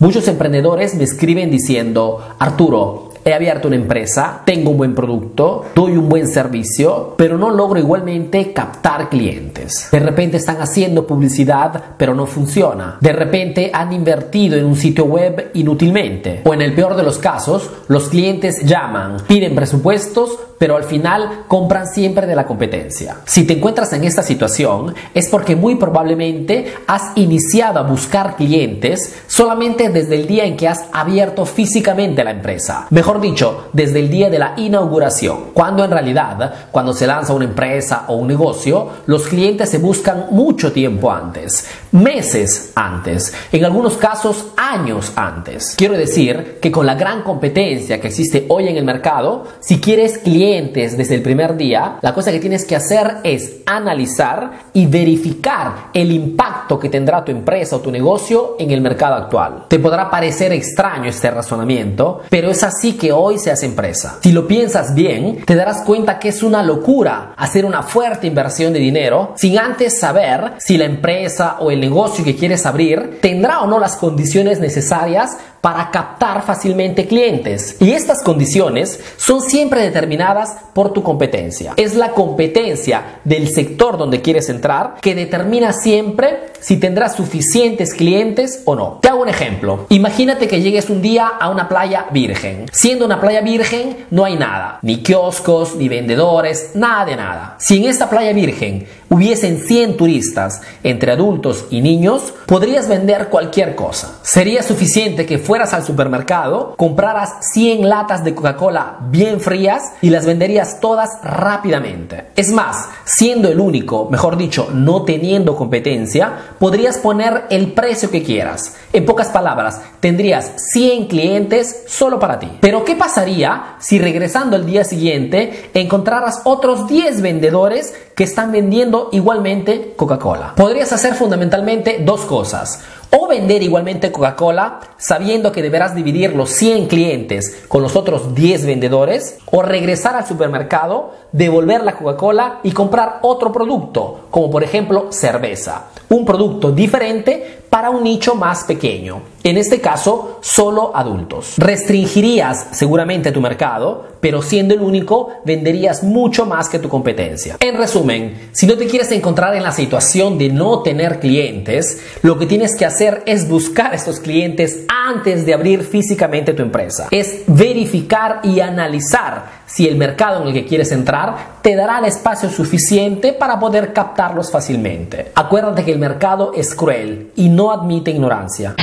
Muchos emprendedores me escriben diciendo, Arturo, he abierto una empresa, tengo un buen producto, doy un buen servicio, pero no logro igualmente captar clientes. De repente están haciendo publicidad, pero no funciona. De repente han invertido en un sitio web inútilmente. O en el peor de los casos, los clientes llaman, piden presupuestos, pero al final compran siempre de la competencia. Si te encuentras en esta situación, es porque muy probablemente has iniciado a buscar clientes solamente desde el día en que has abierto físicamente la empresa. Mejor dicho, desde el día de la inauguración, cuando en realidad, cuando se lanza una empresa o un negocio, los clientes se buscan mucho tiempo antes, meses antes, en algunos casos años antes. Quiero decir que con la gran competencia que existe hoy en el mercado, si quieres clientes, desde el primer día, la cosa que tienes que hacer es analizar y verificar el impacto que tendrá tu empresa o tu negocio en el mercado actual. Te podrá parecer extraño este razonamiento, pero es así que hoy se hace empresa. Si lo piensas bien, te darás cuenta que es una locura hacer una fuerte inversión de dinero sin antes saber si la empresa o el negocio que quieres abrir tendrá o no las condiciones necesarias para captar fácilmente clientes. Y estas condiciones son siempre determinadas por tu competencia. Es la competencia del sector donde quieres entrar que determina siempre si tendrás suficientes clientes o no. Te hago un ejemplo. Imagínate que llegues un día a una playa virgen. Siendo una playa virgen no hay nada, ni kioscos, ni vendedores, nada de nada. Si en esta playa virgen hubiesen 100 turistas entre adultos y niños, podrías vender cualquier cosa. Sería suficiente que fueras al supermercado, compraras 100 latas de Coca-Cola bien frías y las venderías todas rápidamente. Es más, siendo el único, mejor dicho, no teniendo competencia, podrías poner el precio que quieras. En pocas palabras, tendrías 100 clientes solo para ti. Pero ¿qué pasaría si regresando el día siguiente encontraras otros 10 vendedores que están igualmente Coca-Cola? Podrías hacer fundamentalmente dos cosas. O vender igualmente Coca-Cola sabiendo que deberás dividir los 100 clientes con los otros 10 vendedores, o regresar al supermercado, devolver la Coca-Cola y comprar otro producto, como por ejemplo cerveza, un producto diferente para un nicho más pequeño, en este caso solo adultos. Restringirías seguramente tu mercado, pero siendo el único venderías mucho más que tu competencia. En resumen, si no te quieres encontrar en la situación de no tener clientes, lo que tienes que hacer es buscar estos clientes antes de abrir físicamente tu empresa. Es verificar y analizar si el mercado en el que quieres entrar te dará el espacio suficiente para poder captarlos fácilmente. Acuérdate que el mercado es cruel y no admite ignorancia.